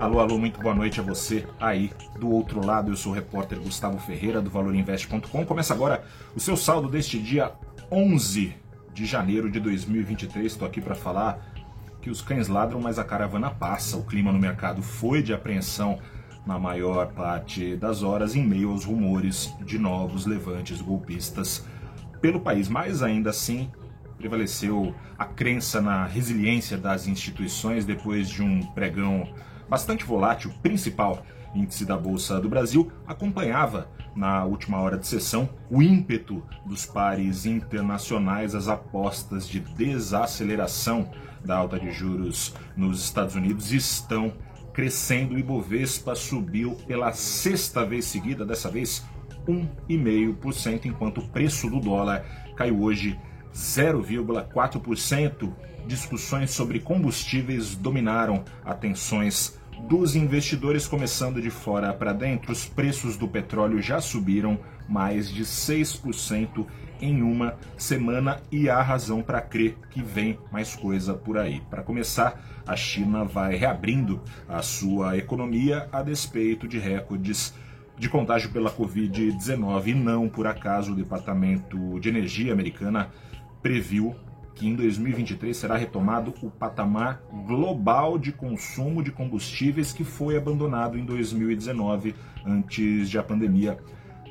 Alô, alô, muito boa noite a você aí do outro lado. Eu sou o repórter Gustavo Ferreira do ValorInvest.com. Começa agora o seu saldo deste dia 11 de janeiro de 2023. Estou aqui para falar que os cães ladram, mas a caravana passa. O clima no mercado foi de apreensão na maior parte das horas, em meio aos rumores de novos levantes golpistas pelo país. Mas ainda assim, prevaleceu a crença na resiliência das instituições depois de um pregão bastante volátil, principal índice da Bolsa do Brasil, acompanhava na última hora de sessão o ímpeto dos pares internacionais, as apostas de desaceleração da alta de juros nos Estados Unidos estão crescendo. O Ibovespa subiu pela sexta vez seguida, dessa vez 1,5%, enquanto o preço do dólar caiu hoje 0,4%. Discussões sobre combustíveis dominaram atenções dos investidores começando de fora para dentro. Os preços do petróleo já subiram mais de 6% em uma semana e há razão para crer que vem mais coisa por aí. Para começar, a China vai reabrindo a sua economia a despeito de recordes de contágio pela Covid-19 e não por acaso o Departamento de Energia americana previu que em 2023 será retomado o patamar global de consumo de combustíveis que foi abandonado em 2019, antes de a pandemia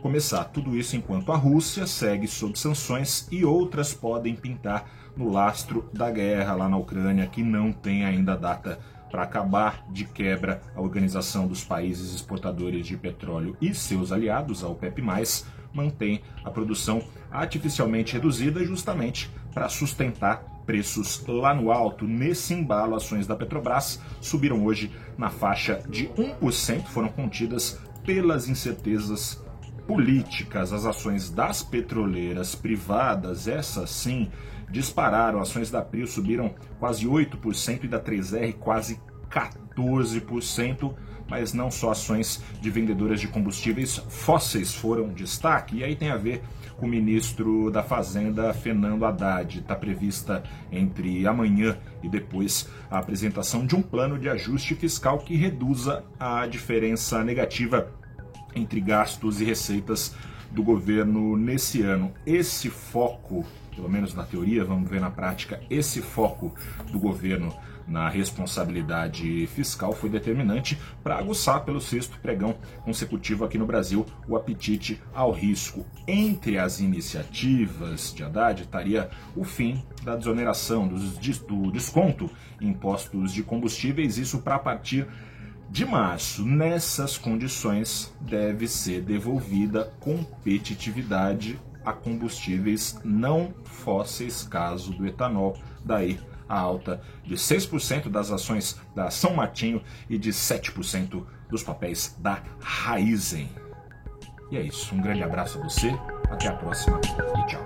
começar. Tudo isso enquanto a Rússia segue sob sanções e outras podem pintar no lastro da guerra lá na Ucrânia, que não tem ainda data para acabar de quebra a Organização dos Países Exportadores de Petróleo e seus aliados, a OPEP+, mantém a produção artificialmente reduzida justamente para sustentar preços lá no alto. Nesse embalo, ações da Petrobras subiram hoje na faixa de 1%, foram contidas pelas incertezas políticas. As ações das petroleiras privadas, essas sim, dispararam. Ações da Prio subiram quase 8% e da 3R quase 14%, mas não só ações de vendedoras de combustíveis fósseis foram destaque, e aí tem a ver com o ministro da Fazenda, Fernando Haddad. Está prevista entre amanhã e depois a apresentação de um plano de ajuste fiscal que reduza a diferença negativa entre gastos e receitas do governo nesse ano. Esse foco, pelo menos na teoria, vamos ver na prática, esse foco do governo na responsabilidade fiscal foi determinante para aguçar pelo sexto pregão consecutivo aqui no Brasil o apetite ao risco. Entre as iniciativas de Haddad estaria o fim da desoneração, do desconto em impostos de combustíveis, isso para partir de março. Nessas condições, deve ser devolvida competitividade a combustíveis não fósseis, caso do etanol. Daí a alta de 6% das ações da São Martinho e de 7% dos papéis da Raizen. E é isso, um grande abraço a você, até a próxima e tchau.